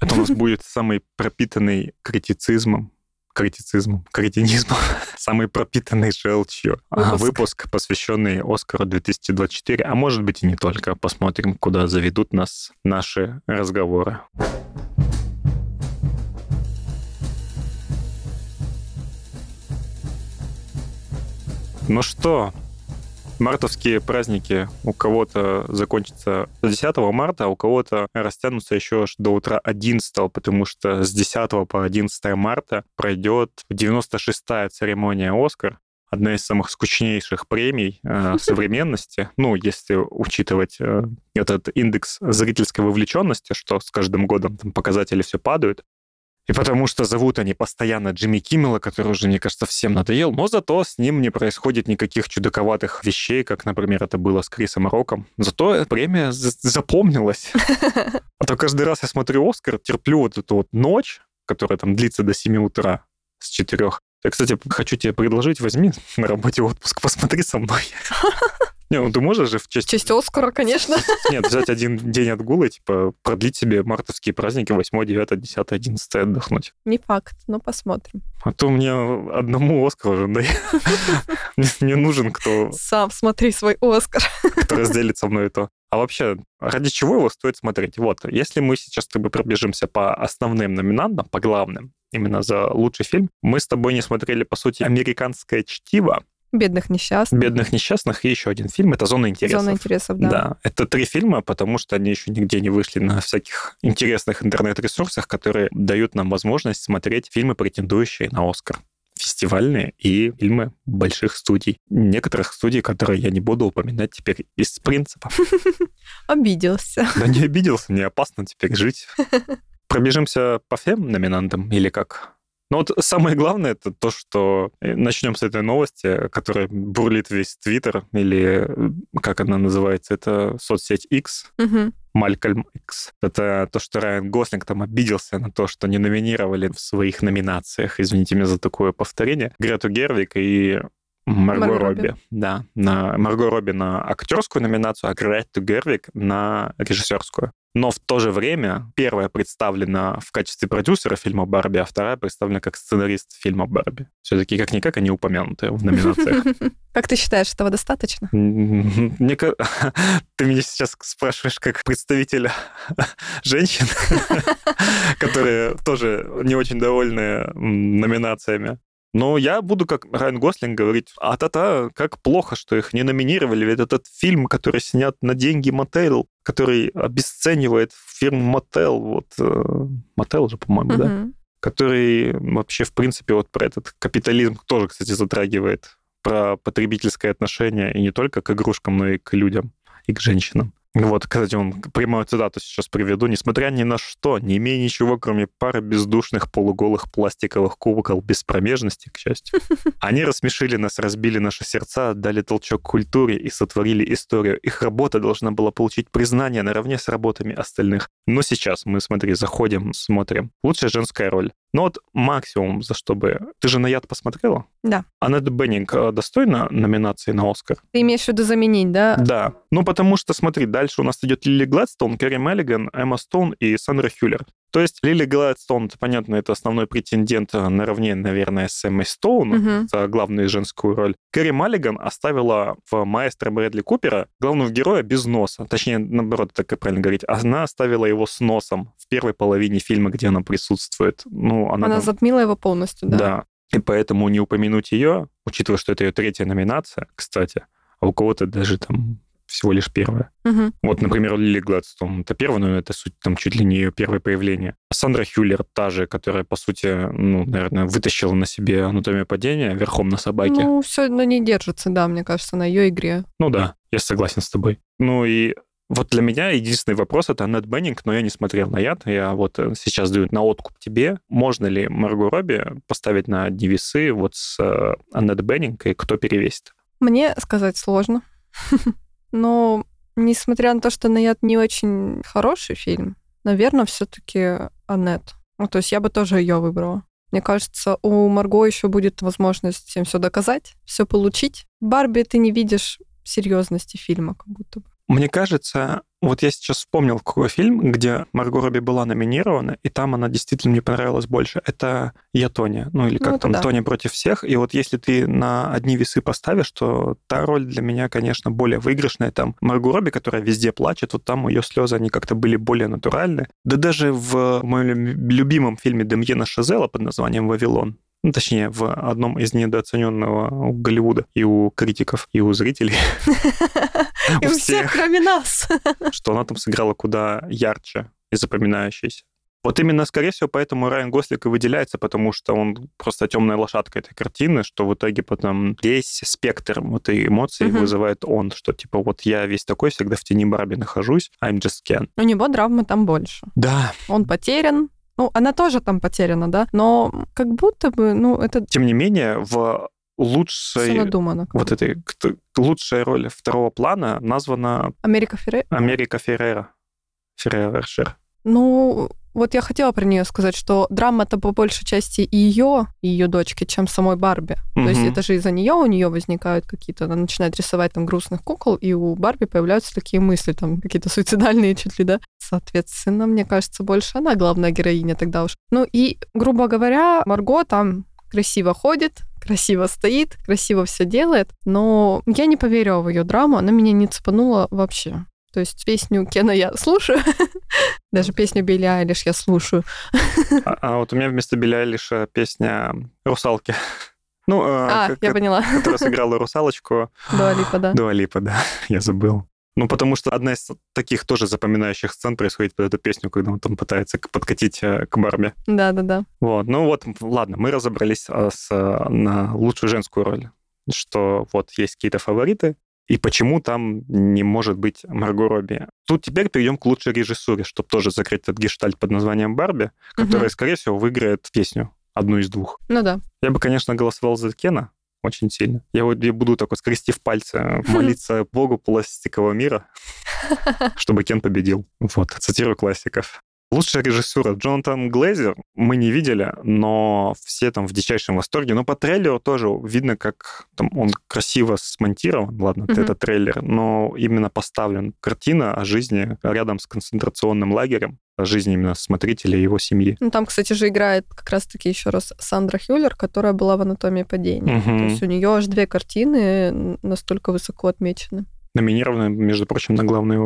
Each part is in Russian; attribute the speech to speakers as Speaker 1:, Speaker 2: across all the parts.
Speaker 1: Это у нас будет самый пропитанный критицизмом критицизмом, кретинизмом, самый пропитанный желчью выпуск. выпуск, посвященный Оскару 2024, а может быть и не только. Посмотрим, куда заведут нас наши разговоры. Ну что, Мартовские праздники у кого-то закончатся 10 марта, а у кого-то растянутся еще до утра 11, потому что с 10 по 11 марта пройдет 96-я церемония «Оскар», одна из самых скучнейших премий э, современности, ну, если учитывать э, этот индекс зрительской вовлеченности, что с каждым годом там показатели все падают, и потому что зовут они постоянно Джимми Киммела, который уже, мне кажется, всем надоел, но зато с ним не происходит никаких чудаковатых вещей, как, например, это было с Крисом Роком. Зато премия запомнилась. А то каждый раз я смотрю «Оскар», терплю вот эту вот ночь, которая там длится до 7 утра с 4. Я, кстати, хочу тебе предложить, возьми на работе отпуск, посмотри со мной. Не, ну ты можешь же в честь...
Speaker 2: В честь Оскара, конечно.
Speaker 1: Нет, взять один день отгула, типа, продлить себе мартовские праздники 8, 9, 10, 11 отдохнуть.
Speaker 2: Не факт, но посмотрим.
Speaker 1: А то мне одному Оскар уже да Не нужен кто...
Speaker 2: Сам смотри свой Оскар.
Speaker 1: Кто разделит со мной это. А вообще, ради чего его стоит смотреть? Вот, если мы сейчас с тобой пробежимся по основным номинантам, по главным, именно за лучший фильм, мы с тобой не смотрели, по сути, «Американское чтиво»,
Speaker 2: Бедных несчастных.
Speaker 1: Бедных несчастных и еще один фильм. Это «Зона интересов».
Speaker 2: «Зона интересов», да.
Speaker 1: Да. Это три фильма, потому что они еще нигде не вышли на всяких интересных интернет-ресурсах, которые дают нам возможность смотреть фильмы, претендующие на «Оскар» фестивальные и фильмы больших студий. Некоторых студий, которые я не буду упоминать теперь из принципа.
Speaker 2: Обиделся.
Speaker 1: Да не обиделся, не опасно теперь жить. Пробежимся по всем номинантам или как? Но вот самое главное это то, что э, начнем с этой новости, которая бурлит весь Твиттер, или э, как она называется, это соцсеть X.
Speaker 2: Угу.
Speaker 1: Малькольм X. Это то, что Райан Гослинг там обиделся на то, что не номинировали в своих номинациях, извините меня за такое повторение, Грету Гервик и Марго, Марго Робби. Робби. Да, на Марго Робби на актерскую номинацию, а Грету Гервик на режиссерскую но в то же время первая представлена в качестве продюсера фильма «Барби», а вторая представлена как сценарист фильма «Барби». Все-таки как-никак они упомянуты в номинациях.
Speaker 2: Как ты считаешь, этого достаточно?
Speaker 1: Мне Ты меня сейчас спрашиваешь как представителя женщин, которые тоже не очень довольны номинациями. Но я буду, как Райан Гослинг, говорить, а-та-та, как плохо, что их не номинировали, ведь этот фильм, который снят на деньги Мотел, который обесценивает фирму Мотел, вот, Мотел э, же, по-моему, uh-huh. да? Который вообще, в принципе, вот про этот капитализм тоже, кстати, затрагивает, про потребительское отношение и не только к игрушкам, но и к людям, и к женщинам. Вот, кстати, он прямую цитату сейчас приведу. «Несмотря ни на что, не имея ничего, кроме пары бездушных полуголых пластиковых кубоков без промежности, к счастью, они рассмешили нас, разбили наши сердца, дали толчок культуре и сотворили историю. Их работа должна была получить признание наравне с работами остальных. Но сейчас мы, смотри, заходим, смотрим. Лучшая женская роль. Ну вот максимум, за что бы... Ты же на яд посмотрела?
Speaker 2: Да.
Speaker 1: Аннет Беннинг э, достойна номинации на Оскар?
Speaker 2: Ты имеешь в виду заменить, да?
Speaker 1: Да. Ну, потому что, смотри, дальше у нас идет Лили Гладстон, Кэрри Меллиган, Эмма Стоун и Сандра Хюллер. То есть Лили Гладстон, понятно, это основной претендент наравне, наверное, с Эммой Стоун угу. за главную женскую роль. Кэрри Маллиган оставила в «Маэстро Брэдли Купера» главного героя без носа. Точнее, наоборот, так и правильно говорить. Она оставила его с носом в первой половине фильма, где она присутствует. Ну, она
Speaker 2: она там... затмила его полностью, да?
Speaker 1: Да. И поэтому не упомянуть ее, учитывая, что это ее третья номинация, кстати, а у кого-то даже там всего лишь первая.
Speaker 2: Угу.
Speaker 1: Вот, например, Лили Гладстон, это первая, но это суть там чуть ли не ее первое появление. Сандра Хюллер, та же, которая, по сути, ну, наверное, вытащила на себе анатомию падения верхом на собаке.
Speaker 2: Ну, все равно не держится, да, мне кажется, на ее игре.
Speaker 1: Ну да, я согласен с тобой. Ну и вот для меня единственный вопрос — это Аннет Беннинг, но я не смотрел на яд. Я вот э, сейчас даю на откуп тебе. Можно ли Марго Робби поставить на одни весы вот с э, Аннет Беннинг, и кто перевесит?
Speaker 2: Мне сказать сложно. Но несмотря на то, что «Наяд» не очень хороший фильм, наверное, все-таки Аннет. Ну, то есть я бы тоже ее выбрала. Мне кажется, у Марго еще будет возможность всем все доказать, все получить. Барби ты не видишь серьезности фильма, как будто бы.
Speaker 1: Мне кажется, вот я сейчас вспомнил какой фильм, где Марго Робби была номинирована, и там она действительно мне понравилась больше. Это «Я Тоня», ну или как
Speaker 2: Ну,
Speaker 1: там
Speaker 2: да.
Speaker 1: «Тоня против всех». И вот если ты на одни весы поставишь, то та роль для меня, конечно, более выигрышная. Там Марго Робби, которая везде плачет, вот там ее слезы, они как-то были более натуральны. Да даже в моем люб- любимом фильме Демьена Шазела под названием «Вавилон», ну, точнее, в одном из недооцененного у Голливуда и у критиков, и у зрителей.
Speaker 2: И у всех, кроме нас.
Speaker 1: что она там сыграла куда ярче и запоминающейся. Вот именно, скорее всего, поэтому Райан Гослик и выделяется, потому что он просто темная лошадка этой картины, что в итоге потом весь спектр вот и эмоций
Speaker 2: Мгм.
Speaker 1: вызывает он, что типа вот я весь такой, всегда в тени Барби нахожусь, I'm just Ken.
Speaker 2: У него драмы там больше.
Speaker 1: Да,
Speaker 2: Он потерян. Ну, она тоже там потеряна, да? Но как будто бы, ну, это
Speaker 1: тем не менее, в лучшей
Speaker 2: как
Speaker 1: вот этой лучшая роль второго плана названа
Speaker 2: Америка Ферре.
Speaker 1: Америка Феррера. Феррершер.
Speaker 2: Ну, вот я хотела про нее сказать, что драма-то по большей части и ее, и ее дочки, чем самой Барби. То есть это же из-за нее у нее возникают какие-то, она начинает рисовать там грустных кукол, и у Барби появляются такие мысли, там какие-то суицидальные чуть ли, да. Соответственно, мне кажется, больше она главная героиня тогда уж. Ну и, грубо говоря, Марго там красиво ходит, красиво стоит, красиво все делает, но я не поверила в ее драму, она меня не цепанула вообще. То есть песню Кена я слушаю, даже песню Билли Айлиш я слушаю.
Speaker 1: А, а вот у меня вместо Билли Айлиша песня «Русалки». Ну, э,
Speaker 2: А,
Speaker 1: как-
Speaker 2: я поняла.
Speaker 1: которая сыграла русалочку.
Speaker 2: Дуа Липа, да.
Speaker 1: Дуа Липа, да, я забыл. Ну, потому что одна из таких тоже запоминающих сцен происходит под эту песню, когда он там пытается подкатить э, к Барби.
Speaker 2: Да-да-да.
Speaker 1: Вот, ну вот, ладно, мы разобрались а, с, э, на лучшую женскую роль, что вот есть какие-то фавориты, и почему там не может быть Марго Робби. Тут теперь перейдем к лучшей режиссуре, чтобы тоже закрыть этот гештальт под названием Барби, которая,
Speaker 2: Мгм.
Speaker 1: скорее всего, выиграет песню, одну из двух.
Speaker 2: Ну да.
Speaker 1: Я бы, конечно, голосовал за Кена очень сильно. Я вот я буду такой, скрестив пальцы, молиться Богу пластикового мира, чтобы Кен победил. Вот, цитирую классиков. Лучшая режиссура Джонатан Глейзер мы не видели, но все там в дичайшем восторге. Но по трейлеру тоже видно, как там он красиво смонтирован. Ладно,
Speaker 2: Мгм.
Speaker 1: это трейлер, но именно поставлен картина о жизни рядом с концентрационным лагерем, о жизни именно смотрителя и его семьи.
Speaker 2: Ну, там, кстати же, играет как раз-таки еще раз Сандра Хюллер, которая была в «Анатомии падения».
Speaker 1: Мгм.
Speaker 2: То есть у нее аж две картины настолько высоко отмечены.
Speaker 1: Номинированы, между прочим, на главный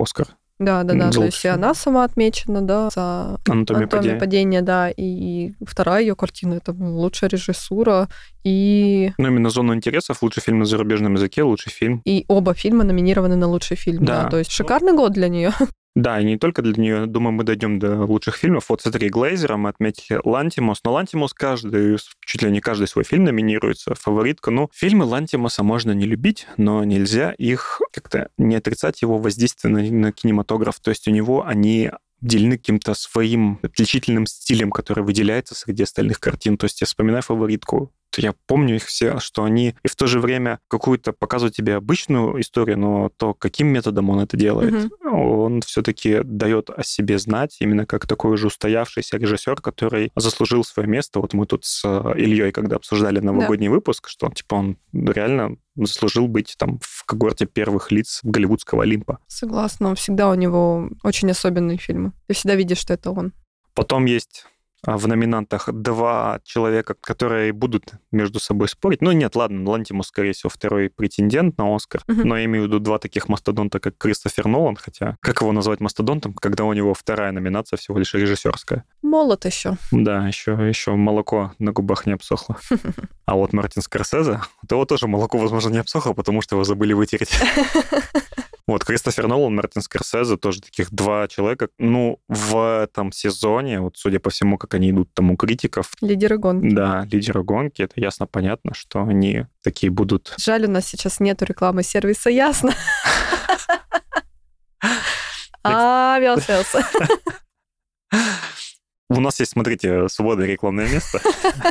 Speaker 1: Оскар.
Speaker 2: Да, да, да.
Speaker 1: За
Speaker 2: То есть и она сама отмечена, да, за
Speaker 1: Анатомия
Speaker 2: «Анатомию
Speaker 1: падения.
Speaker 2: падения», да, и вторая ее картина это лучшая режиссура, и,
Speaker 1: Ну, именно «Зону интересов», лучший фильм на зарубежном языке, лучший фильм.
Speaker 2: и оба фильма номинированы на лучший фильм, да.
Speaker 1: Да.
Speaker 2: То есть шикарный год для нее.
Speaker 1: Да, и не только для нее. Думаю, мы дойдем до лучших фильмов. Вот смотри, Глейзера мы отметили Лантимос. Но Лантимос каждый, чуть ли не каждый свой фильм номинируется. Фаворитка. Ну, фильмы Лантимоса можно не любить, но нельзя их как-то не отрицать его воздействие на, на кинематограф. То есть у него они обделены каким-то своим отличительным стилем, который выделяется среди остальных картин. То есть я вспоминаю фаворитку, я помню их все, что они и в то же время какую-то показывают тебе обычную историю, но то, каким методом он это делает,
Speaker 2: Мгм.
Speaker 1: он все-таки дает о себе знать, именно как такой же устоявшийся режиссер, который заслужил свое место. Вот мы тут с э, Ильей, когда обсуждали новогодний выпуск, что типа он реально заслужил быть там в когорте первых лиц голливудского Олимпа.
Speaker 2: Согласна, всегда у него очень особенные фильмы. Ты всегда видишь, что это он.
Speaker 1: Потом есть в номинантах два человека, которые будут между собой спорить. Ну, нет, ладно, Лантимус, скорее всего, второй претендент на Оскар.
Speaker 2: Мгм.
Speaker 1: Но я имею в виду два таких мастодонта, как Кристофер Нолан, хотя как его назвать мастодонтом, когда у него вторая номинация всего лишь режиссерская.
Speaker 2: Молод еще.
Speaker 1: Да, еще, еще молоко на губах не обсохло. А вот Мартин Скорсезе, у того тоже молоко, возможно, не обсохло, потому что его забыли вытереть. Вот, Кристофер Нолан, Мартин Скорсезе, тоже таких два человека. Ну, в этом сезоне, вот судя по всему, как они идут там у критиков,
Speaker 2: Лидеры гонки.
Speaker 1: да, лидеры гонки, это ясно понятно, что они такие будут...
Speaker 2: Жаль, у нас сейчас нету рекламы сервиса, ясно. А, велся.
Speaker 1: У нас есть, смотрите, свободное рекламное место.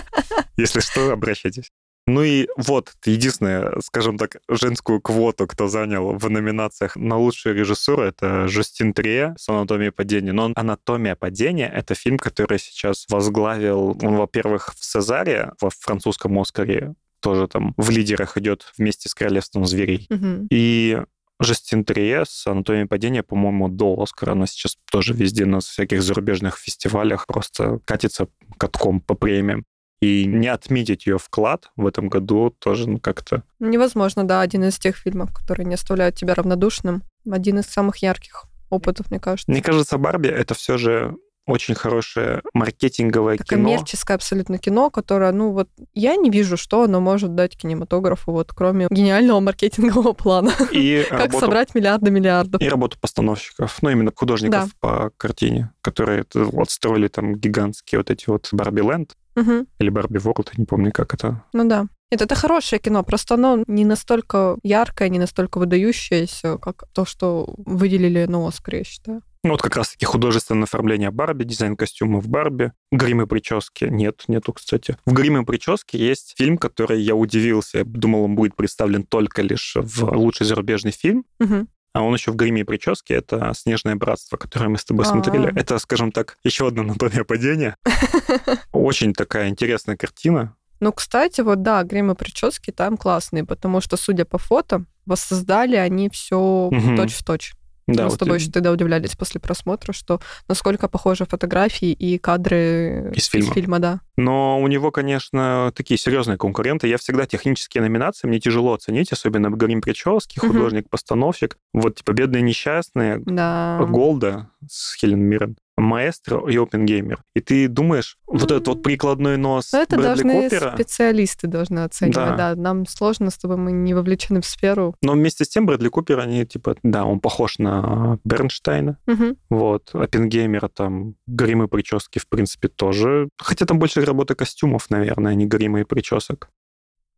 Speaker 1: Если что, обращайтесь. Ну и вот, единственное, скажем так, женскую квоту, кто занял в номинациях на лучшую режиссуру, это Жустин Трие с «Анатомией падения». Но «Анатомия падения» — это фильм, который сейчас возглавил, он, во-первых, в «Цезаре», во французском «Оскаре», тоже там в лидерах идет вместе с «Королевством зверей».
Speaker 2: Мгм.
Speaker 1: И Жестин Триес, «Анатомия падения», по-моему, до Оскара. Она сейчас тоже везде на всяких зарубежных фестивалях просто катится катком по премиям. И не отметить ее вклад в этом году тоже ну, как-то...
Speaker 2: Невозможно, да, один из тех фильмов, которые не оставляют тебя равнодушным. Один из самых ярких опытов, мне кажется.
Speaker 1: Мне кажется, Барби — это все же очень хорошее маркетинговое
Speaker 2: Это
Speaker 1: кино.
Speaker 2: коммерческое абсолютно кино, которое, ну вот, я не вижу, что оно может дать кинематографу, вот, кроме гениального маркетингового плана.
Speaker 1: И
Speaker 2: Как
Speaker 1: работу,
Speaker 2: собрать миллиарды миллиардов.
Speaker 1: и работу постановщиков, ну, именно художников
Speaker 2: Да.
Speaker 1: по картине, которые вот строили там гигантские вот эти вот Барби Ленд
Speaker 2: Мгм.
Speaker 1: или Барби Ворлд, не помню, как это.
Speaker 2: Ну да. Нет, это хорошее кино, просто оно не настолько яркое, не настолько выдающееся, как то, что выделили на Оскар, я считаю.
Speaker 1: Ну, вот как раз-таки художественное оформление Барби, дизайн костюмов Барби, грим и прически. Нет, нету, кстати. В грим и прическе есть фильм, который я удивился. Я думал, он будет представлен только лишь в лучший зарубежный фильм.
Speaker 2: Мгм.
Speaker 1: А он еще в гриме и прическе. Это «Снежное братство», которое мы с тобой
Speaker 2: А.
Speaker 1: смотрели. Это, скажем так, еще одна анатомия падения. Очень такая интересная картина.
Speaker 2: Ну, кстати, вот да, грим и прически там классные, потому что, судя по фото, воссоздали они все точь в точь.
Speaker 1: Да,
Speaker 2: Мы с
Speaker 1: вот
Speaker 2: тобой
Speaker 1: и-
Speaker 2: еще тогда удивлялись после просмотра, что насколько похожи фотографии и кадры
Speaker 1: Из фильма.
Speaker 2: да.
Speaker 1: Но у него, конечно, такие серьезные конкуренты. Я всегда технические номинации мне тяжело оценить, особенно в грим прически, художник-постановщик. Вот, типа, «Бедные несчастные»,
Speaker 2: Да.
Speaker 1: Голда с Хелен Миррен, Маэстро и Опенгеймер. И ты думаешь, вот этот вот прикладной нос
Speaker 2: Но это
Speaker 1: Брэдли
Speaker 2: должны
Speaker 1: Купера,
Speaker 2: специалисты должны оценивать.
Speaker 1: Да.
Speaker 2: Да. нам сложно с тобой, мы не вовлечены в сферу.
Speaker 1: но вместе с тем Брэдли Купер, они типа, да, он похож на Бернштейна,
Speaker 2: Мгм.
Speaker 1: вот, Оппенгеймера там, гримы прически, в принципе, тоже. Хотя там больше работа костюмов, наверное, а не грима и причесок.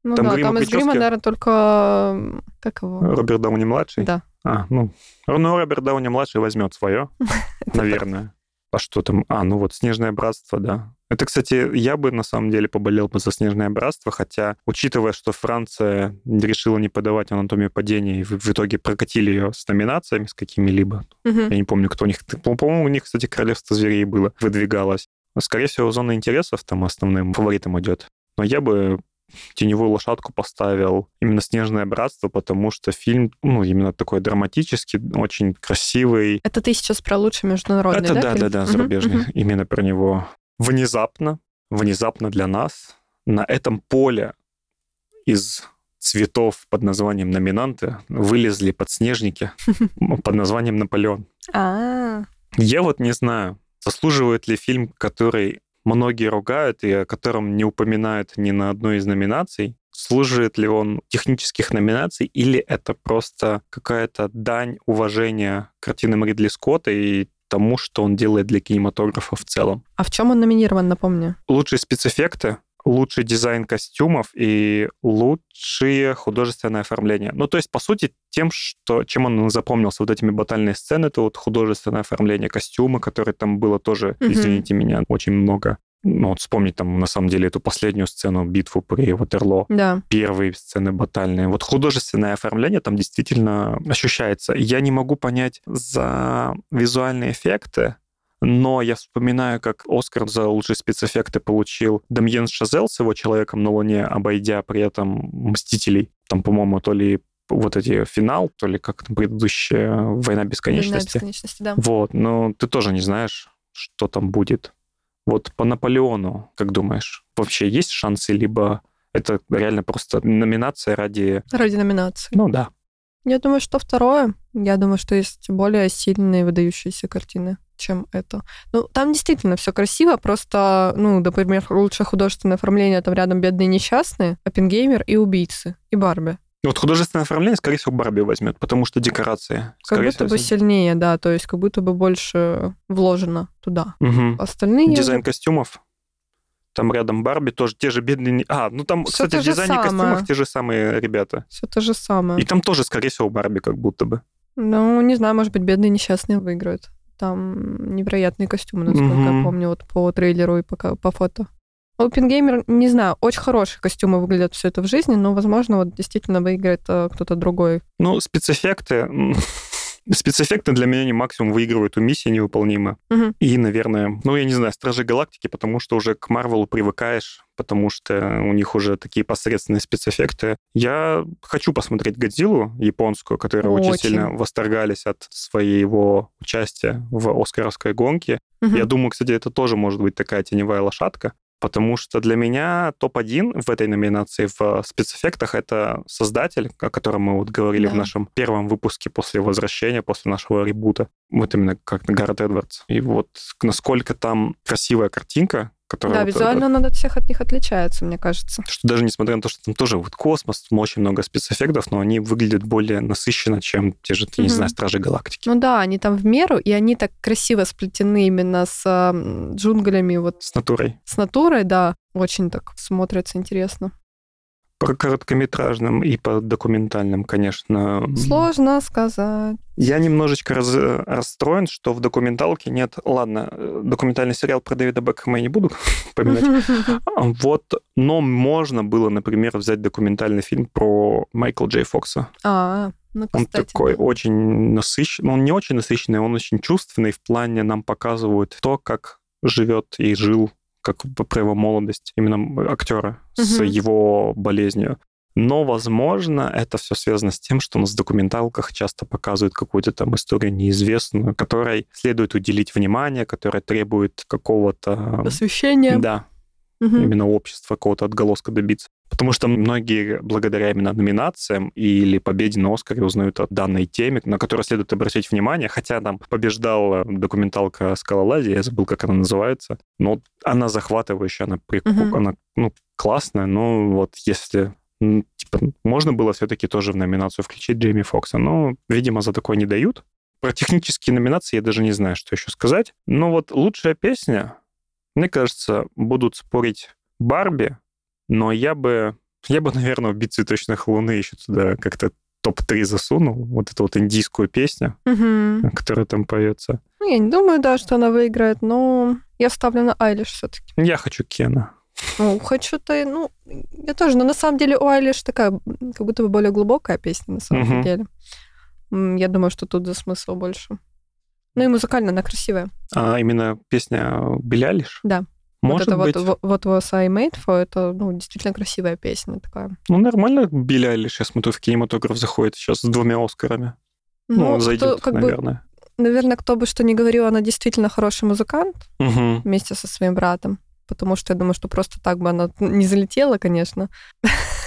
Speaker 2: Ну
Speaker 1: Там
Speaker 2: да,
Speaker 1: грим и
Speaker 2: там из грима,
Speaker 1: прически?
Speaker 2: наверное, только... Как его?
Speaker 1: Роберт Дауни-младший?
Speaker 2: Да.
Speaker 1: А, ну, ну, Роберт Дауни-младший возьмет свое, наверное. А что там? А, ну вот «Снежное братство», да. Это, кстати, я бы на самом деле поболел бы за «Снежное братство», хотя, учитывая, что Франция решила не подавать «Анатомию падения» и в, итоге прокатили ее с номинациями, с какими-либо,
Speaker 2: Мгм.
Speaker 1: я не помню, кто у них... По- По-моему, у них, кстати, «Королевство зверей» было, выдвигалось. Скорее всего, «Зона интересов» там основным фаворитом идет. Но я бы теневую лошадку поставил именно «Снежное братство», потому что фильм, ну, именно такой драматический, очень красивый.
Speaker 2: Это ты сейчас про лучший международный,
Speaker 1: Это
Speaker 2: да?
Speaker 1: да,
Speaker 2: фильм?
Speaker 1: да, да, зарубежный.
Speaker 2: мгм.
Speaker 1: Именно про него. Внезапно, внезапно для нас на этом поле из цветов под названием номинанты вылезли подснежники под названием Наполеон.
Speaker 2: А,
Speaker 1: Я вот не знаю, заслуживает ли фильм, который многие ругают и о котором не упоминают ни на одной из номинаций, служит ли он технических номинаций, или это просто какая-то дань уважения картинам Ридли Скотта и тому, что он делает для кинематографа в целом.
Speaker 2: а в чем он номинирован, напомню?
Speaker 1: Лучшие спецэффекты, лучший дизайн костюмов и лучшее художественное оформление. Ну, то есть, по сути, тем, что, чем он запомнился, вот этими батальные сцены, это вот художественное оформление костюма, которое там было тоже,
Speaker 2: Мгм.
Speaker 1: извините меня, очень много. Ну, вот вспомнить там, на самом деле, эту последнюю сцену, битву при Ватерло,
Speaker 2: Да.
Speaker 1: первые сцены батальные. Вот художественное оформление там действительно ощущается. Я не могу понять за визуальные эффекты, но я вспоминаю, как Оскар за лучшие спецэффекты получил Дамьен Шазел с его «Человеком на Луне», обойдя при этом «Мстителей». Там, по-моему, то ли вот эти финал, то ли как там предыдущая «Война
Speaker 2: «Война
Speaker 1: бесконечности».
Speaker 2: бесконечности, да.
Speaker 1: Вот, но ты тоже не знаешь, что там будет. Вот по Наполеону, как думаешь, вообще есть шансы, либо это реально просто номинация ради...
Speaker 2: Ради номинации.
Speaker 1: Ну да.
Speaker 2: Я думаю, что второе. Я думаю, что есть более сильные выдающиеся картины, чем это. Ну, там действительно все красиво, просто, ну, например, лучшее художественное оформление, там рядом бедные несчастные, Оппенгеймер и убийцы, и Барби.
Speaker 1: Вот художественное оформление, скорее всего, Барби возьмет, потому что декорации.
Speaker 2: Как будто бы
Speaker 1: всего,
Speaker 2: сильнее, да, то есть как будто бы больше вложено туда.
Speaker 1: Мгм.
Speaker 2: Остальные...
Speaker 1: Дизайн костюмов. Там рядом Барби тоже те же бедные... А, ну там,
Speaker 2: Всё
Speaker 1: кстати, в дизайне
Speaker 2: самое.
Speaker 1: костюмов те же самые ребята.
Speaker 2: Все то же самое.
Speaker 1: И там тоже, скорее всего, Барби как будто бы.
Speaker 2: Ну, не знаю, может быть, бедные несчастные выиграют. Там невероятные костюмы, насколько
Speaker 1: Мгм.
Speaker 2: я помню, вот по трейлеру и по, ка- по фото. Опенгеймер, не знаю, очень хорошие костюмы выглядят все это в жизни, но, возможно, вот действительно выиграет э, кто-то другой.
Speaker 1: Ну, спецэффекты... Спецэффекты для меня не максимум выигрывают у миссии невыполнимы.
Speaker 2: Мгм.
Speaker 1: И, наверное, ну, я не знаю, Стражи Галактики, потому что уже к Марвелу привыкаешь, потому что у них уже такие посредственные спецэффекты. Я хочу посмотреть Годзиллу японскую, которая очень,
Speaker 2: Очень.
Speaker 1: сильно восторгались от своего участия в Оскаровской гонке.
Speaker 2: Мгм.
Speaker 1: Я думаю, кстати, это тоже может быть такая теневая лошадка, потому что для меня топ-1 в этой номинации в спецэффектах — это создатель, о котором мы вот говорили в
Speaker 2: Да.
Speaker 1: нашем первом выпуске после возвращения, после нашего ребута. Вот именно как Гаррет Эдвардс. И вот насколько там красивая картинка, которая...
Speaker 2: Да,
Speaker 1: вот,
Speaker 2: визуально он от всех от них отличается, мне кажется.
Speaker 1: что даже несмотря на то, что там тоже вот космос, там очень много спецэффектов, но они выглядят более насыщенно, чем те же, я не
Speaker 2: Мгм.
Speaker 1: знаю, Стражи Галактики.
Speaker 2: Ну да, они там в меру, и они так красиво сплетены именно с м, джунглями, вот
Speaker 1: С натурой.
Speaker 2: с натурой, да. Очень так смотрится интересно.
Speaker 1: По короткометражным и по документальным, конечно.
Speaker 2: Сложно сказать.
Speaker 1: Я немножечко раз- расстроен, что в документалке нет... Ладно, э, документальный сериал про Дэвида Бекхэма я не буду упоминать. А Вот, но можно было, например, взять документальный фильм про Майкла Джей Фокса.
Speaker 2: А, ну,
Speaker 1: Он
Speaker 2: кстати.
Speaker 1: такой
Speaker 2: да.
Speaker 1: очень насыщенный, он не очень насыщенный, он очень чувственный в плане нам показывают то, как живет и жил, как про его молодость именно актера с
Speaker 2: Мгм.
Speaker 1: его болезнью. Но, возможно, это все связано с тем, что у нас в документалках часто показывают какую-то там историю неизвестную, которой следует уделить внимание, которая требует какого-то...
Speaker 2: Посвящение.
Speaker 1: Да,
Speaker 2: Мгм.
Speaker 1: именно общества, какого-то отголоска добиться. Потому что многие благодаря именно номинациям или победе на Оскаре узнают о данной теме, на которую следует обратить внимание, хотя там побеждала документалка «Скалолазия», я забыл, как она называется, но она захватывающая, она, прик-
Speaker 2: Мгм.
Speaker 1: она ну, классная, но вот если м, типа, можно было все-таки тоже в номинацию включить Джейми Фокса, но, видимо, за такое не дают. Про технические номинации я даже не знаю, что еще сказать. Но вот лучшая песня, мне кажется, будут спорить Барби, но я бы, я бы, наверное, «Убить цветочных луны» еще туда как-то топ-3 засунул. Вот эту вот индийскую песню,
Speaker 2: Мгм.
Speaker 1: которая там поется.
Speaker 2: Ну, я не думаю, да, что она выиграет, но я ставлю на Айлиш все-таки.
Speaker 1: Я хочу Кена.
Speaker 2: Ну, хочу-то, ну, я тоже, но на самом деле у Айлиш такая, как будто бы более глубокая песня, на самом
Speaker 1: Мгм.
Speaker 2: деле. Я думаю, что тут за смысл больше. Ну и музыкально она красивая.
Speaker 1: А именно песня Билли Айлиш?
Speaker 2: Да.
Speaker 1: Может
Speaker 2: вот
Speaker 1: быть.
Speaker 2: это вот, вот was I made for, это, ну, действительно красивая песня такая.
Speaker 1: Ну, нормально Билли Айлиш, я смотрю, в кинематограф заходит сейчас с двумя Оскарами. Ну,
Speaker 2: кто-
Speaker 1: зайдет,
Speaker 2: как бы,
Speaker 1: наверное.
Speaker 2: наверное, кто бы что ни говорил, она действительно хороший музыкант
Speaker 1: Мгм.
Speaker 2: вместе со своим братом. Потому что я думаю, что просто так бы она не залетела, конечно.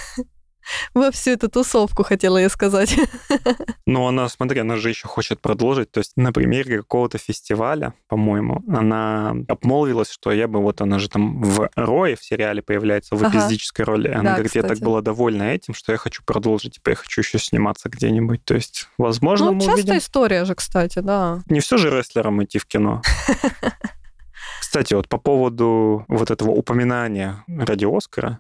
Speaker 2: Во всю эту тусовку, хотела я сказать.
Speaker 1: Но она, смотри, она же еще хочет продолжить. То есть на примере какого-то фестиваля, по-моему, она обмолвилась, что я бы вот, она же там в Рое в сериале появляется в
Speaker 2: Ага.
Speaker 1: эпизодической роли. Она
Speaker 2: Да,
Speaker 1: говорит, я так
Speaker 2: кстати.
Speaker 1: была довольна этим, что я хочу продолжить, типа я хочу еще сниматься где-нибудь. То есть, возможно,
Speaker 2: Ну,
Speaker 1: мы
Speaker 2: частая
Speaker 1: увидим...
Speaker 2: история же, кстати, да.
Speaker 1: Не все же рестлерам идти в кино. Кстати, вот по поводу вот этого упоминания ради Оскара,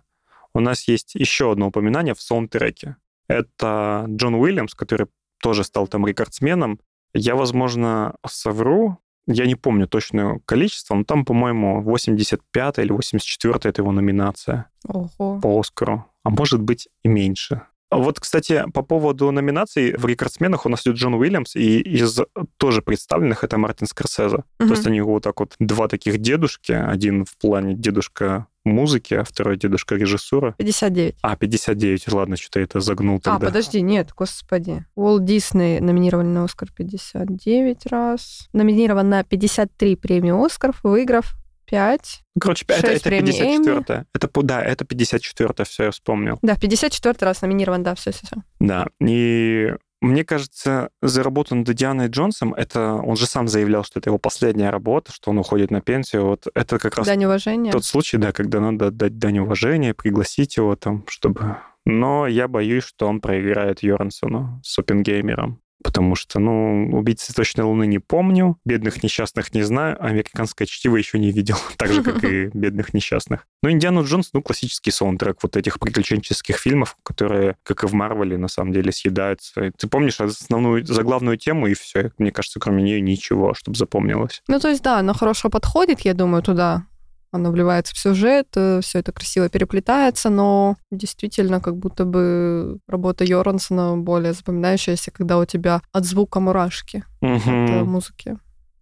Speaker 1: у нас есть еще одно упоминание в саундтреке. Это Джон Уильямс, который тоже стал там рекордсменом. Я, возможно, совру, я не помню точное количество, но там, по-моему, 85 или 84 это его номинация
Speaker 2: Ого.
Speaker 1: по Оскару, а может быть и меньше. А Вот, кстати, по поводу номинаций в рекордсменах у нас идет Джон Уильямс, и из тоже представленных это Мартин Скорсезе. То есть они вот так вот два таких дедушки, один в плане дедушка музыки, а второй дедушка режиссуры.
Speaker 2: 59.
Speaker 1: А, 59, ладно, что-то я это загнул
Speaker 2: А,
Speaker 1: тогда.
Speaker 2: подожди, нет, господи. Уолт Дисней номинирован на Оскар 59 раз. Номинирован на 53 премии Оскаров, выиграв 5.
Speaker 1: Ну, Короче, это,
Speaker 2: шесть
Speaker 1: это
Speaker 2: премий
Speaker 1: 54 Это, да, это 54 все, я вспомнил.
Speaker 2: Да, 54 раз номинирован, да, все, все, все.
Speaker 1: Да, и мне кажется, за работу над Дианой Джонсом, это он же сам заявлял, что это его последняя работа, что он уходит на пенсию. Вот это как раз
Speaker 2: Дань уважения.
Speaker 1: тот случай, да, когда надо дать дань уважения, пригласить его там, чтобы... Но я боюсь, что он проиграет Йорансону с Оппенгеймером. Потому что, ну, «Убить цветочной луны» не помню, «Бедных несчастных» не знаю, а «Американское чтиво» еще не видел, так же, как и «Бедных несчастных». Но «Индиана Джонс», ну, классический саундтрек вот этих приключенческих фильмов, которые, как и в Марвеле, на самом деле съедаются. И ты помнишь основную, заглавную тему, и все. Мне кажется, кроме нее ничего, чтобы запомнилось.
Speaker 2: Ну, то есть, да, оно хорошо подходит, я думаю, туда. Оно вливается в сюжет, все это красиво переплетается, но действительно как будто бы работа Йорансона более запоминающаяся, когда у тебя от звука мурашки
Speaker 1: Мгм.
Speaker 2: от э, музыки.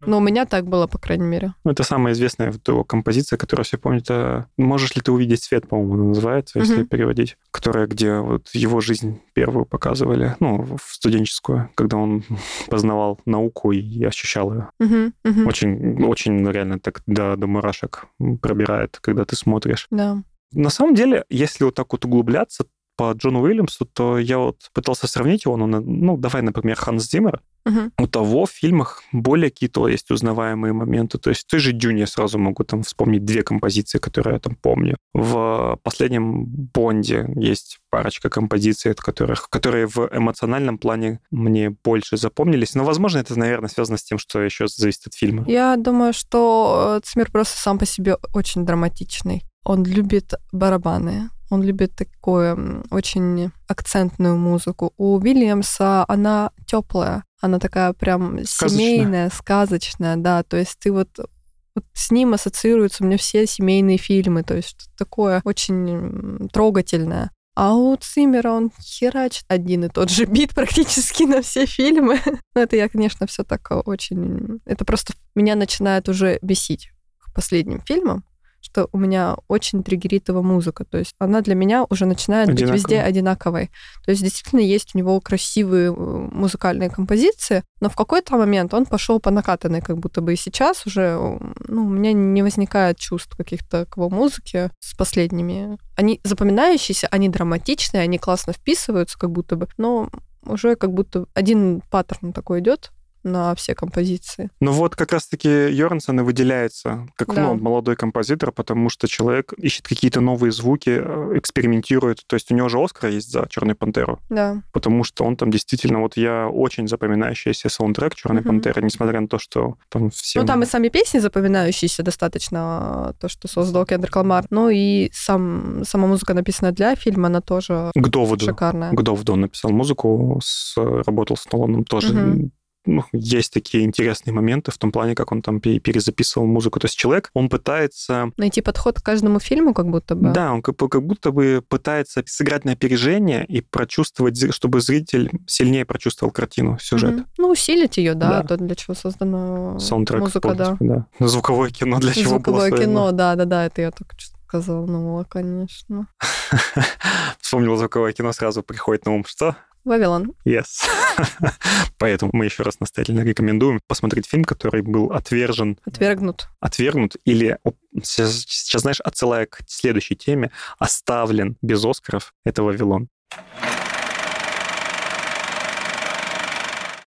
Speaker 2: Но у меня так было, по крайней мере.
Speaker 1: Ну, это самая известная вот его композиция, которую все помнят. это «Можешь ли ты увидеть свет», по-моему, она называется, если
Speaker 2: Мгм.
Speaker 1: переводить. Которая, где вот его жизнь первую показывали, ну, в студенческую, когда он познавал науку и ощущал ее.
Speaker 2: Мгм, мгм.
Speaker 1: Очень, очень ну, реально так до, до мурашек пробирает, когда ты смотришь.
Speaker 2: Да.
Speaker 1: На самом деле, если вот так вот углубляться по Джону Уильямсу, то я вот пытался сравнить его, ну, ну давай, например, Ханс Зиммер.
Speaker 2: Мгм.
Speaker 1: У того в фильмах более какие-то есть узнаваемые моменты. То есть в той же Дюне я сразу могу там вспомнить две композиции, которые я там помню. В последнем Бонде есть парочка композиций, от которых, которые в эмоциональном плане мне больше запомнились. Но, возможно, это, наверное, связано с тем, что еще зависит от фильма.
Speaker 2: Я думаю, что э, Цмир просто сам по себе очень драматичный. Он любит барабаны, он любит такую очень акцентную музыку. У Вильямса она теплая, она такая прям
Speaker 1: Сказочная.
Speaker 2: семейная, сказочная, да. То есть ты вот вот с ним ассоциируются у меня все семейные фильмы, то есть такое очень трогательное. А у Циммера он херачит один и тот же бит практически на все фильмы. Ну, это я, конечно, все так э, очень... Это просто меня начинает уже бесить к последним фильмам, что у меня очень триггерит его музыка. То есть она для меня уже начинает быть
Speaker 1: Одинаковая.
Speaker 2: везде одинаковой. То есть действительно есть у него красивые э, музыкальные композиции, но в какой-то момент он пошел по накатанной, как будто бы и сейчас уже э, ну, у меня не возникает чувств каких-то к его музыке с последними. Они запоминающиеся, они драматичные, они классно вписываются, как будто бы, но уже как будто один паттерн такой идет на все композиции.
Speaker 1: Ну вот как раз-таки Йорнсон и выделяется как
Speaker 2: Да.
Speaker 1: ну, молодой композитор, потому что человек ищет какие-то новые звуки, э, экспериментирует. То есть у него же Оскар есть за Черную пантеру,
Speaker 2: Да.
Speaker 1: потому что он там действительно, вот я очень запоминающийся саундтрек Черной
Speaker 2: Мгм.
Speaker 1: пантеры, несмотря на то, что там все...
Speaker 2: Ну, там и сами песни запоминающиеся достаточно, то, что создал Кендрик Ламар. Ну, и сам, сама музыка, написанная для фильма, она тоже
Speaker 1: К доводу.
Speaker 2: шикарная.
Speaker 1: К доводу он написал музыку, с, работал с Ноланом тоже.
Speaker 2: Мгм.
Speaker 1: Ну, есть такие интересные моменты в том плане, как он там пе- перезаписывал музыку. То есть человек, он пытается
Speaker 2: Найти подход к каждому фильму, как будто бы.
Speaker 1: Да, он как, будто бы пытается сыграть на опережение и прочувствовать, чтобы зритель сильнее прочувствовал картину, сюжет.
Speaker 2: Мгм. Ну, усилить ее, да,
Speaker 1: Да.
Speaker 2: то, для чего создана
Speaker 1: Саундтрек
Speaker 2: музыка, да.
Speaker 1: да. Звуковое кино для чего
Speaker 2: Звуковое
Speaker 1: было
Speaker 2: кино, да, да, да, это я только что сказала, ну, конечно.
Speaker 1: Вспомнил звуковое кино, сразу приходит на ум, что?
Speaker 2: Вавилон.
Speaker 1: Yes. Поэтому мы еще раз настоятельно рекомендуем посмотреть фильм, который был отвержен,
Speaker 2: Отвергнут.
Speaker 1: отвергнут или, сейчас, сейчас, знаешь, отсылая к следующей теме, оставлен без Оскаров, это «Вавилон».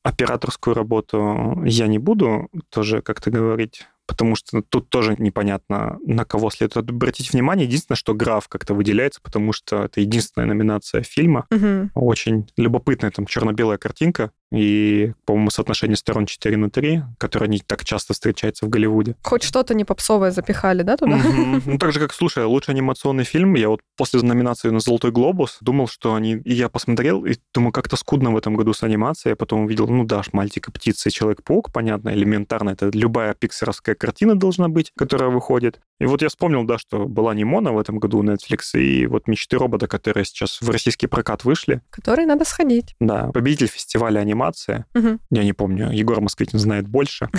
Speaker 1: Операторскую работу я не буду тоже как-то говорить, потому что тут тоже непонятно, на кого следует обратить внимание. Единственное, что граф как-то выделяется, потому что это единственная номинация фильма.
Speaker 2: Мгм.
Speaker 1: Очень любопытная там черно-белая картинка и, по-моему, соотношение сторон 4 на 3, которое не так часто встречается в Голливуде.
Speaker 2: Хоть что-то не попсовое запихали, да, туда?
Speaker 1: Ну, так же, как, слушай, лучший анимационный фильм, я вот после номинации на «Золотой глобус» думал, что они... И я посмотрел, и думаю, как-то скудно в этом году с анимацией, а потом увидел, ну да, «Мальтик и птица» и «Человек-паук», понятно, элементарно, это любая пиксеровская картина должна быть, которая выходит. И вот я вспомнил, да, что была Нимона в этом году у Netflix, и вот «Мечты робота», которые сейчас в российский прокат вышли,
Speaker 2: Который надо сходить.
Speaker 1: да, победитель фестиваля анимации,
Speaker 2: Мгм.
Speaker 1: я не помню, Егор Москвитин знает больше.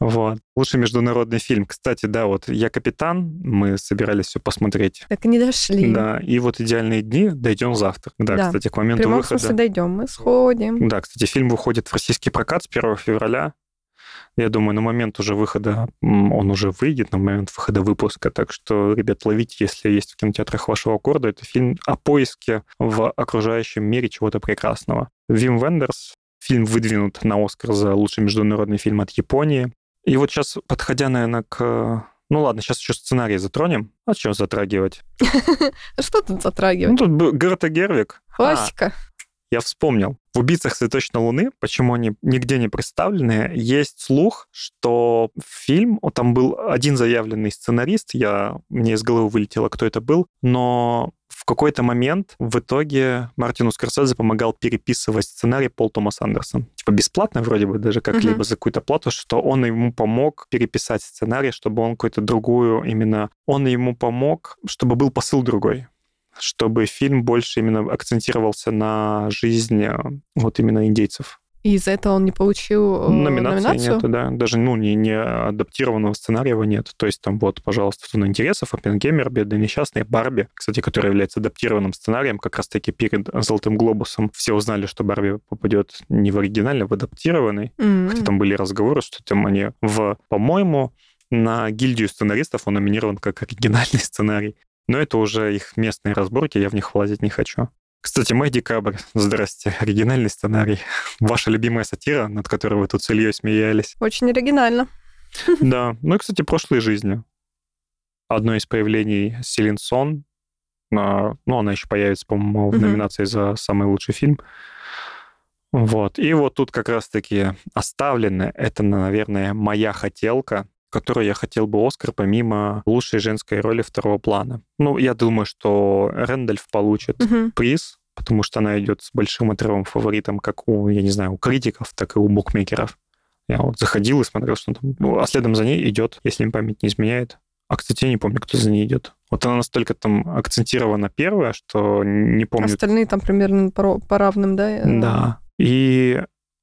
Speaker 1: Вот. Лучший международный фильм. Кстати, да, вот «Я капитан», мы собирались все посмотреть.
Speaker 2: Так и не дошли.
Speaker 1: Да, и вот «Идеальные дни» дойдем завтра. Да,
Speaker 2: Да.
Speaker 1: кстати, к
Speaker 2: В
Speaker 1: моменту
Speaker 2: прямом
Speaker 1: выхода.
Speaker 2: смысле дойдем, мы сходим.
Speaker 1: Да, кстати, фильм выходит в российский прокат с 1 февраля. Я думаю, на момент уже выхода он уже выйдет, на момент выхода выпуска. Так что, ребят, ловите, если есть в кинотеатрах вашего города. Это фильм о поиске в окружающем мире чего-то прекрасного. Вим Вендерс. Фильм выдвинут на Оскар за лучший международный фильм от Японии. И вот сейчас, подходя, наверное, к... Ну ладно, сейчас еще сценарий затронем. А что затрагивать?
Speaker 2: А Что тут
Speaker 1: Ну,
Speaker 2: затрагивать?
Speaker 1: тут был Герта Гервик.
Speaker 2: Классика.
Speaker 1: Я вспомнил. В «Убийцах цветочной луны», почему они нигде не представлены, есть слух, что фильм, там был один заявленный сценарист, я, мне из головы вылетело, кто это был, но в какой-то момент в итоге Мартину Скорсезе помогал переписывать сценарий Пол Томас Андерсон. Типа бесплатно вроде бы, даже как-либо uh-huh. за какую-то плату, что он ему помог переписать сценарий, чтобы он какую-то другую именно... Он ему помог, чтобы был посыл другой чтобы фильм больше именно акцентировался на жизни вот именно индейцев.
Speaker 2: И из-за этого он не получил э, Номинации номинацию?
Speaker 1: нету, да. Даже, ну, не, не адаптированного сценария его нет. То есть там вот, пожалуйста, «Зона интересов», «Оппенгеймер», «Бедный несчастный», «Барби», кстати, который является адаптированным сценарием, как раз-таки перед «Золотым глобусом». Все узнали, что Барби попадет не в оригинальный, а в адаптированный. Mm-hmm. Хотя там были разговоры, что там они в, по-моему, на гильдию сценаристов он номинирован как оригинальный сценарий. Но это уже их местные разборки, я в них влазить не хочу. Кстати, мой декабрь. Здрасте. Оригинальный сценарий. Ваша любимая сатира, над которой вы тут с Ильей смеялись.
Speaker 2: Очень оригинально.
Speaker 1: Да. Ну и, кстати, прошлой жизни. Одно из проявлений Селин Сон. Ну, она еще появится, по-моему, в номинации за самый лучший фильм. Вот. И вот тут как раз-таки оставлены. Это, наверное, моя хотелка которой я хотел бы Оскар помимо лучшей женской роли второго плана. Ну, я думаю, что Рэндальф получит угу. приз, потому что она идет с большим отрывом фаворитом как у, я не знаю, у критиков, так и у букмекеров. Я вот заходил и смотрел, что там... Ну, а следом за ней идет, если им память не изменяет. А, кстати, я не помню, кто за ней идет. Вот она настолько там акцентирована первая, что не помню.
Speaker 2: Остальные там примерно по, по равным, да?
Speaker 1: Да. И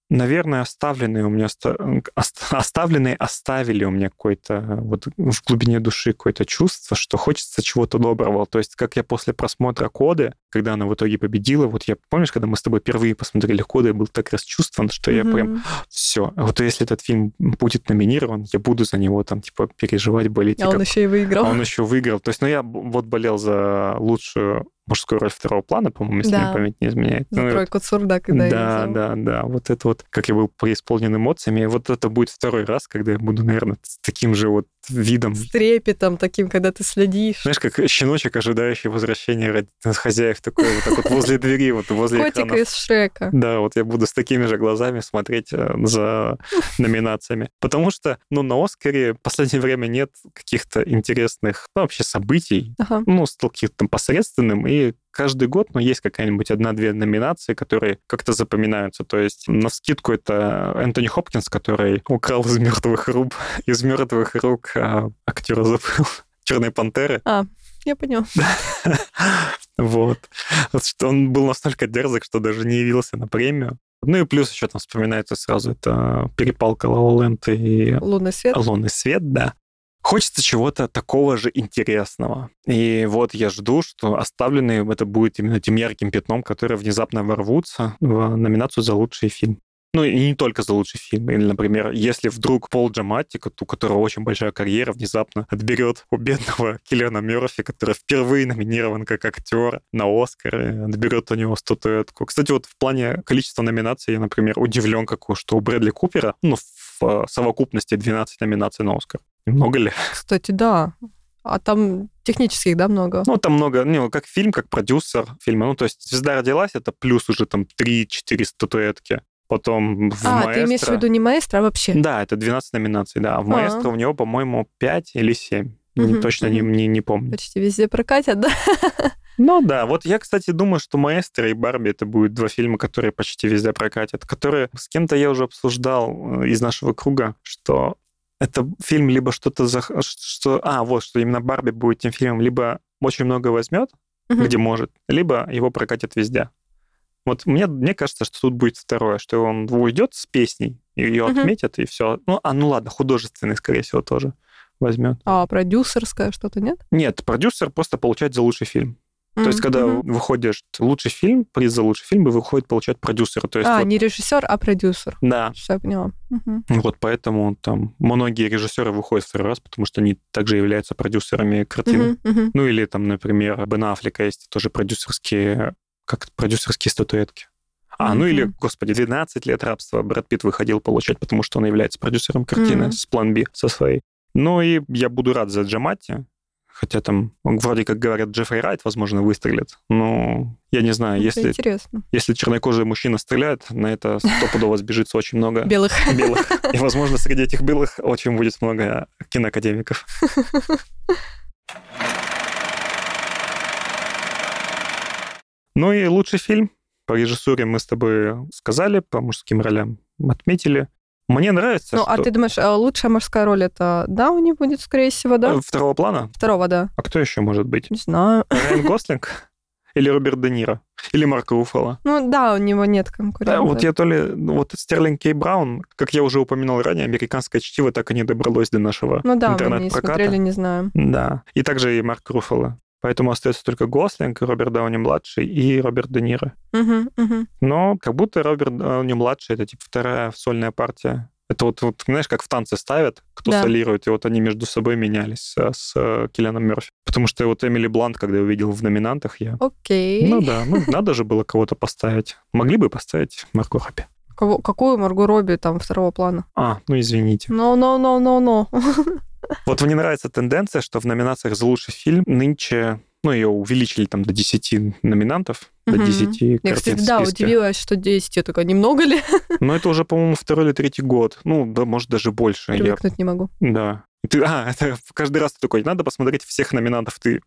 Speaker 1: наверное, оставленные у меня оставленные оставили у меня какое-то вот в глубине души какое-то чувство, что хочется чего-то доброго. То есть, как я после просмотра коды, когда она в итоге победила, вот я помнишь, когда мы с тобой впервые посмотрели коды, я был так расчувствован, что mm-hmm. я прям все. Вот если этот фильм будет номинирован, я буду за него там типа переживать, болеть.
Speaker 2: А он еще и выиграл.
Speaker 1: А он еще выиграл. То есть, ну я вот болел за лучшую мужскую роль второго плана, по-моему, если да. мне память не изменяет.
Speaker 2: За ну, тройку Цурда, когда
Speaker 1: Да,
Speaker 2: я
Speaker 1: да, да. Вот это вот, как я был преисполнен эмоциями. И вот это будет второй раз, когда я буду, наверное, с таким же вот видом.
Speaker 2: С трепетом таким, когда ты следишь.
Speaker 1: Знаешь, как щеночек, ожидающий возвращения хозяев, такой вот так вот возле двери, вот возле
Speaker 2: Котик из Шрека.
Speaker 1: Да, вот я буду с такими же глазами смотреть э, за номинациями. Потому что, ну, на Оскаре в последнее время нет каких-то интересных, ну, вообще событий. Ага. Ну, стал каким-то посредственным, и каждый год, но ну, есть какая-нибудь одна-две номинации, которые как-то запоминаются. То есть на скидку это Энтони Хопкинс, который украл из мертвых рук, из мертвых рук а, актера забыл. Черной пантеры.
Speaker 2: А, я понял.
Speaker 1: Вот. Он был настолько дерзок, что даже не явился на премию. Ну и плюс еще там вспоминается сразу это перепалка Ла и...
Speaker 2: Лунный свет.
Speaker 1: Лунный свет, да. Хочется чего-то такого же интересного. И вот я жду, что оставленные это будет именно тем ярким пятном, которое внезапно ворвутся в номинацию за лучший фильм. Ну, и не только за лучший фильм. Или, например, если вдруг Пол Джаматти, у которого очень большая карьера, внезапно отберет у бедного Киллиана Мерфи, который впервые номинирован как актер на Оскар, отберет у него статуэтку. Кстати, вот в плане количества номинаций я, например, удивлен, какой, что у Брэдли Купера, ну, в совокупности 12 номинаций на Оскар. Много ли?
Speaker 2: Кстати, да. А там технических, да, много?
Speaker 1: Ну, там много, ну, как фильм, как продюсер фильма. Ну, то есть «Звезда родилась» — это плюс уже там 3-4 статуэтки. Потом в а,
Speaker 2: «Маэстро». ты имеешь в виду не «Маэстро», а вообще?
Speaker 1: Да, это 12 номинаций, да. А в «Маэстро» у него, по-моему, 5 или 7. Угу, точно угу. не, не, не помню.
Speaker 2: Почти везде прокатят, да?
Speaker 1: Ну да, вот я, кстати, думаю, что «Маэстро» и «Барби» это будут два фильма, которые почти везде прокатят, которые с кем-то я уже обсуждал э, из нашего круга, что это фильм либо что-то за... Что... А, вот, что именно Барби будет тем фильмом, либо очень много возьмет, угу. где может, либо его прокатят везде. Вот мне, мне кажется, что тут будет второе, что он уйдет с песней, ее угу. отметят, и все. Ну, а ну ладно, художественный, скорее всего, тоже возьмет.
Speaker 2: А продюсерское что-то нет?
Speaker 1: Нет, продюсер просто получает за лучший фильм. Mm-hmm. То есть, когда mm-hmm. выходишь лучший фильм, приз за лучший фильм выходит получать продюсер. То есть,
Speaker 2: а,
Speaker 1: вот...
Speaker 2: не режиссер, а продюсер.
Speaker 1: Да.
Speaker 2: Все, я поняла. Mm-hmm.
Speaker 1: Вот поэтому там многие режиссеры выходят второй раз, потому что они также являются продюсерами картины. Mm-hmm. Mm-hmm. Ну или там, например, Бен Аффлека есть тоже продюсерские, как продюсерские статуэтки. А, mm-hmm. ну или, господи, 12 лет рабства Брэд Питт выходил получать, потому что он является продюсером картины mm-hmm. с план Би, со своей. Ну и я буду рад за Джамати, Хотя там, вроде как говорят, Джеффри Райт, возможно, выстрелит. Но я не знаю, это если,
Speaker 2: интересно.
Speaker 1: если чернокожий мужчина стреляет, на это стопудово сбежится очень много
Speaker 2: белых.
Speaker 1: белых. И, возможно, среди этих белых очень будет много киноакадемиков. Ну и лучший фильм. По режиссуре мы с тобой сказали, по мужским ролям отметили. Мне нравится,
Speaker 2: Ну,
Speaker 1: что...
Speaker 2: а ты думаешь, а лучшая мужская роль это Дауни будет, скорее всего, да?
Speaker 1: Э, Второго плана?
Speaker 2: Второго, да.
Speaker 1: А кто еще может быть?
Speaker 2: Не знаю.
Speaker 1: Райан Гослинг? Или Роберт Де Ниро? Или Марк Руффало?
Speaker 2: Ну да, у него нет
Speaker 1: Да,
Speaker 2: конкурентов.
Speaker 1: вот я то ли... ну, Вот Стерлинг Кей Браун, как я уже упоминал ранее, американское чтиво так и не добралось до нашего
Speaker 2: Ну да, мы не
Speaker 1: интернет-проката.
Speaker 2: смотрели, не знаем.
Speaker 1: Да. И также и Марк Руффало. Поэтому остается только Гослинг, Роберт Дауни-младший и Роберт Де Ниро.
Speaker 2: Мгм, мгм.
Speaker 1: Но как будто Роберт Дауни-младший — это типа вторая сольная партия. Это вот, вот, знаешь, как в танце ставят, кто
Speaker 2: Да.
Speaker 1: солирует, и вот они между собой менялись э, с э, Киллианом Мерфи. Потому что вот Эмили Блант, когда я увидел в номинантах, я...
Speaker 2: Окей.
Speaker 1: Ну да, ну надо же было кого-то поставить. Могли бы поставить Марко Робби.
Speaker 2: Кого- какую Марго Робби там второго плана?
Speaker 1: А, ну извините.
Speaker 2: No, no, no, no, no.
Speaker 1: Вот мне нравится тенденция, что в номинациях за лучший фильм нынче, ну, ее увеличили там до 10 номинантов, до
Speaker 2: Мгм.
Speaker 1: 10
Speaker 2: Я,
Speaker 1: картин
Speaker 2: кстати,
Speaker 1: в
Speaker 2: да, удивилась, что 10. Я такая, немного ли?
Speaker 1: Но это уже, по-моему, второй или третий год. Ну, да, может, даже больше. Я-
Speaker 2: Привыкнуть не могу.
Speaker 1: Да. Ты, а, это каждый раз ты такой, надо посмотреть всех номинантов. Ты,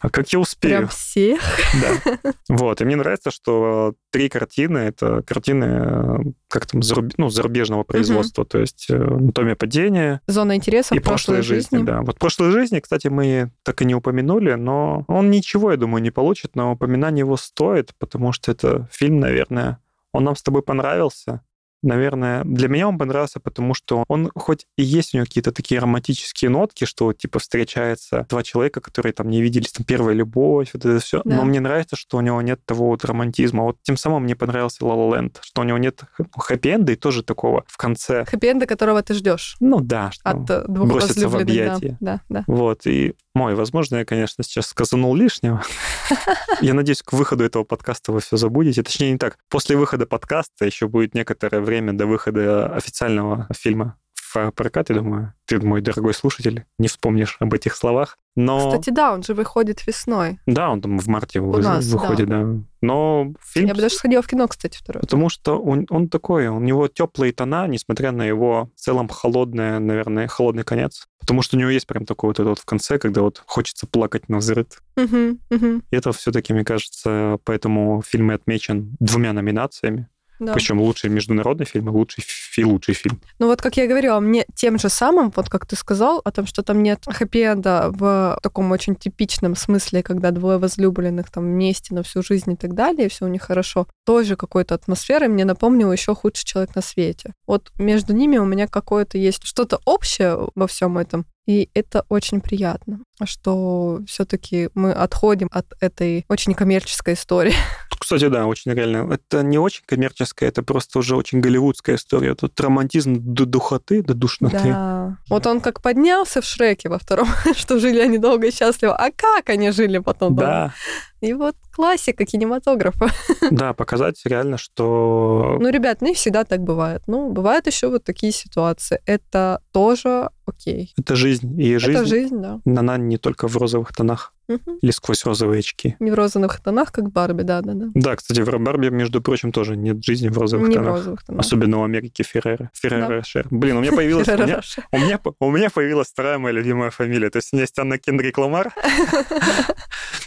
Speaker 1: а как я успею?
Speaker 2: Прям всех.
Speaker 1: Да. Вот, и мне нравится, что три картины — это картины э, как там, заруб- ну, зарубежного производства, то есть э, «Анатомия падения»,
Speaker 2: Зона интересов,
Speaker 1: и прошлой жизни, да. Вот прошлой жизни, кстати, мы так и не упомянули, но он ничего, я думаю, не получит, но упоминание его стоит, потому что это фильм, наверное, он нам с тобой понравился. Наверное, для меня он понравился, потому что он хоть и есть у него какие-то такие романтические нотки, что типа встречается два человека, которые там не виделись, там первая любовь, вот это все.
Speaker 2: Да.
Speaker 1: Но мне нравится, что у него нет того вот романтизма. Вот тем самым мне понравился La La Land, что у него нет хэппи-энда и тоже такого в конце.
Speaker 2: Хэппи-энда, которого ты ждешь.
Speaker 1: Ну да, что
Speaker 2: От э, двух
Speaker 1: броситься в
Speaker 2: возлюбленных. да.
Speaker 1: объятия.
Speaker 2: Да, да.
Speaker 1: вот, и мой, возможно, я, конечно, сейчас сказанул лишнего. Я надеюсь, к выходу этого подкаста вы все забудете. Точнее, не так. После выхода подкаста еще будет некоторое время до выхода официального фильма в прокат, я думаю. Ты, мой дорогой слушатель, не вспомнишь об этих словах. Но
Speaker 2: Кстати, да, он же выходит весной.
Speaker 1: да, он там в марте вы-
Speaker 2: нас,
Speaker 1: выходит, да. Но фильм
Speaker 2: Я бы даже сходила в кино, кстати, второй.
Speaker 1: Потому что он, он такой, у него теплые тона, несмотря на его в целом холодное, наверное, холодный конец. Потому что у него есть прям такой вот этот вот в конце, когда вот хочется плакать на взрыв.
Speaker 2: Мгм, мгм.
Speaker 1: И это все-таки, мне кажется, поэтому фильм и отмечен двумя номинациями.
Speaker 2: Да.
Speaker 1: Причем лучший международный фильм и лучший, фи- лучший фильм.
Speaker 2: Ну вот, как я говорила, мне тем же самым, вот как ты сказал, о том, что там нет хэппи-энда в таком очень типичном смысле, когда двое возлюбленных там вместе на всю жизнь и так далее, и все у них хорошо, той же какой-то атмосферы мне напомнил еще худший человек на свете. Вот между ними у меня какое-то есть что-то общее во всем этом, и это очень приятно, что все-таки мы отходим от этой очень коммерческой истории.
Speaker 1: Кстати, да, очень реально. Это не очень коммерческая, это просто уже очень голливудская история. Тут романтизм до духоты, до душноты.
Speaker 2: Да. Вот он как поднялся в Шреке во втором, что жили они долго и счастливо. А как они жили потом?
Speaker 1: Да,
Speaker 2: И вот классика кинематографа.
Speaker 1: да, показать реально, что
Speaker 2: Ну, ребят, не всегда так бывает. Ну, бывают еще вот такие ситуации. Это тоже окей.
Speaker 1: это жизнь. И жизнь,
Speaker 2: Это жизнь, да.
Speaker 1: она не только в розовых тонах
Speaker 2: Мгм.
Speaker 1: или сквозь розовые очки.
Speaker 2: Не в розовых тонах, как Барби, да-да-да.
Speaker 1: Да, кстати, в Барби, между прочим, тоже нет жизни в розовых
Speaker 2: Не в
Speaker 1: тонах.
Speaker 2: розовых тонах.
Speaker 1: Особенно у Америки Феррера. Феррера Шер. Блин, у меня появилась... у, меня, у, меня, у меня появилась вторая моя любимая фамилия. То есть у меня есть Анна Кендрик Ламар.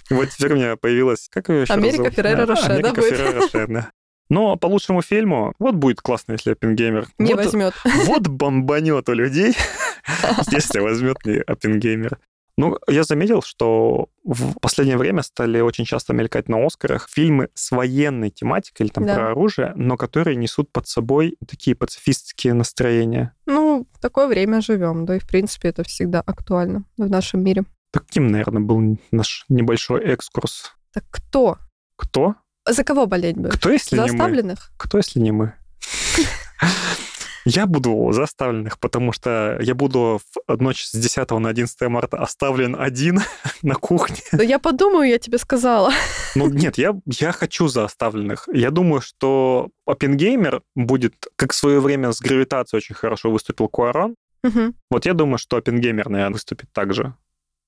Speaker 1: Вот теперь у меня появилась... Как ее еще
Speaker 2: Америка? Феррера
Speaker 1: А,
Speaker 2: Роше, да,
Speaker 1: Америка? Феррера Роше, да. Но по лучшему фильму, вот будет классно, если Оппенгеймер.
Speaker 2: Не
Speaker 1: вот,
Speaker 2: возьмет.
Speaker 1: вот бомбанет у людей, если возьмет не Оппенгеймер. Ну, я заметил, что в последнее время стали очень часто мелькать на Оскарах фильмы с военной тематикой или там
Speaker 2: Да.
Speaker 1: про оружие, но которые несут под собой такие пацифистские настроения.
Speaker 2: Ну, в такое время живем, да, и в принципе это всегда актуально в нашем мире.
Speaker 1: Таким, наверное, был наш небольшой экскурс.
Speaker 2: Так кто?
Speaker 1: Кто?
Speaker 2: За кого болеть будешь?
Speaker 1: Кто, если
Speaker 2: За
Speaker 1: не мы? Кто, если не мы? Я буду за оставленных, потому что я буду в ночь с 10 на 11 марта оставлен один на кухне.
Speaker 2: Да я подумаю, я тебе сказала.
Speaker 1: Ну, нет, я, я хочу за оставленных. Я думаю, что Оппенгеймер будет, как в свое время с гравитацией очень хорошо выступил Куарон.
Speaker 2: Мгм.
Speaker 1: Вот я думаю, что Оппенгеймер, наверное, выступит также.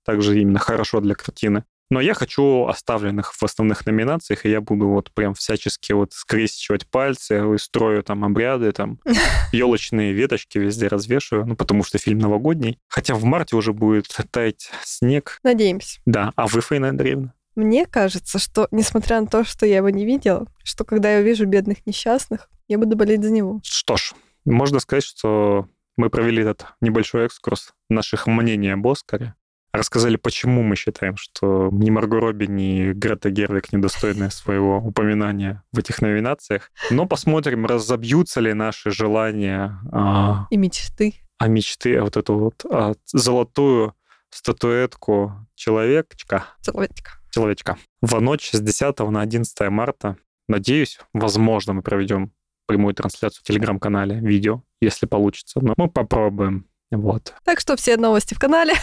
Speaker 1: Также именно хорошо для картины. Но я хочу оставленных в основных номинациях, и я буду вот прям всячески вот скрещивать пальцы, и строю там обряды, там елочные веточки везде развешиваю, ну, потому что фильм новогодний. Хотя в марте уже будет таять снег.
Speaker 2: Надеемся.
Speaker 1: Да, а вы, Фаина Андреевна?
Speaker 2: Мне кажется, что, несмотря на то, что я его не видела, что когда я вижу бедных несчастных, я буду болеть за него.
Speaker 1: Что ж, можно сказать, что мы провели этот небольшой экскурс наших мнений об Оскаре. Рассказали, почему мы считаем, что ни Марго Робби, ни Грета Гервик недостойны своего упоминания в этих номинациях. Но посмотрим, разобьются ли наши желания а,
Speaker 2: И мечты.
Speaker 1: а мечты, а вот эту вот а, золотую статуэтку человечка,
Speaker 2: Человечка.
Speaker 1: человечка. В ночь с 10 на 11 марта, надеюсь, возможно, мы проведем прямую трансляцию в Телеграм-канале, видео, если получится. Но мы попробуем. Вот.
Speaker 2: Так что все новости в канале.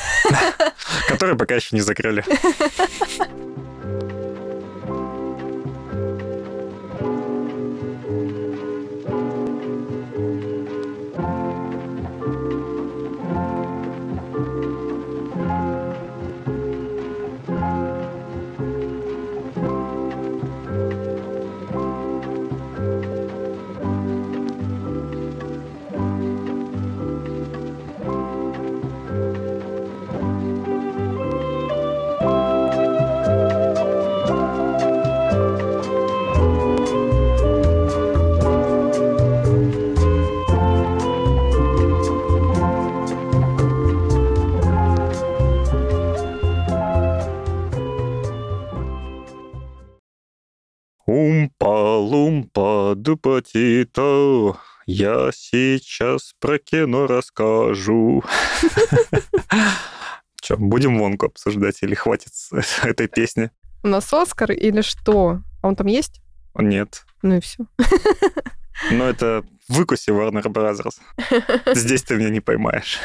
Speaker 1: Которые пока еще не закрыли. Дупатито, я сейчас про кино расскажу. Че, будем вонку обсуждать или хватит этой песни?
Speaker 2: У нас Оскар или что? А он там есть?
Speaker 1: Нет.
Speaker 2: Ну и все.
Speaker 1: Но это выкуси Warner Brothers. Здесь ты меня не поймаешь.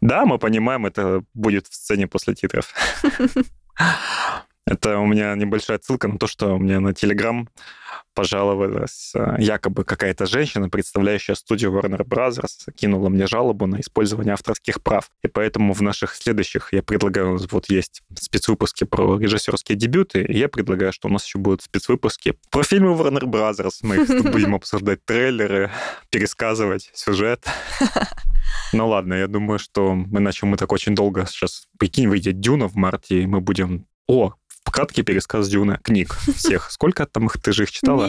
Speaker 1: Да, мы понимаем, это будет в сцене после титров. Это у меня небольшая ссылка на то, что мне на Телеграм пожаловалась э, якобы какая-то женщина, представляющая студию Warner Brothers, кинула мне жалобу на использование авторских прав. И поэтому в наших следующих я предлагаю, вот есть спецвыпуски про режиссерские дебюты, и я предлагаю, что у нас еще будут спецвыпуски про фильмы Warner Brothers. Мы будем обсуждать трейлеры, пересказывать сюжет. Ну ладно, я думаю, что иначе мы так очень долго сейчас... Прикинь, выйдет Дюна в марте, и мы будем... О, краткий пересказ Дюны, книг всех. Сколько там их, ты же их читала?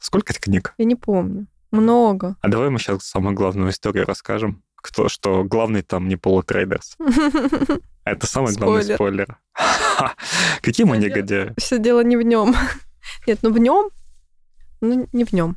Speaker 1: Сколько книг?
Speaker 2: я не помню. Много.
Speaker 1: А давай мы сейчас самую главную историю расскажем. Кто, что главный там не Пола Трейдерс. Это самый главный
Speaker 2: Спойлер.
Speaker 1: Какие мы негодяи.
Speaker 2: Все дело не в нем. Нет, ну в нем, ну не в нем.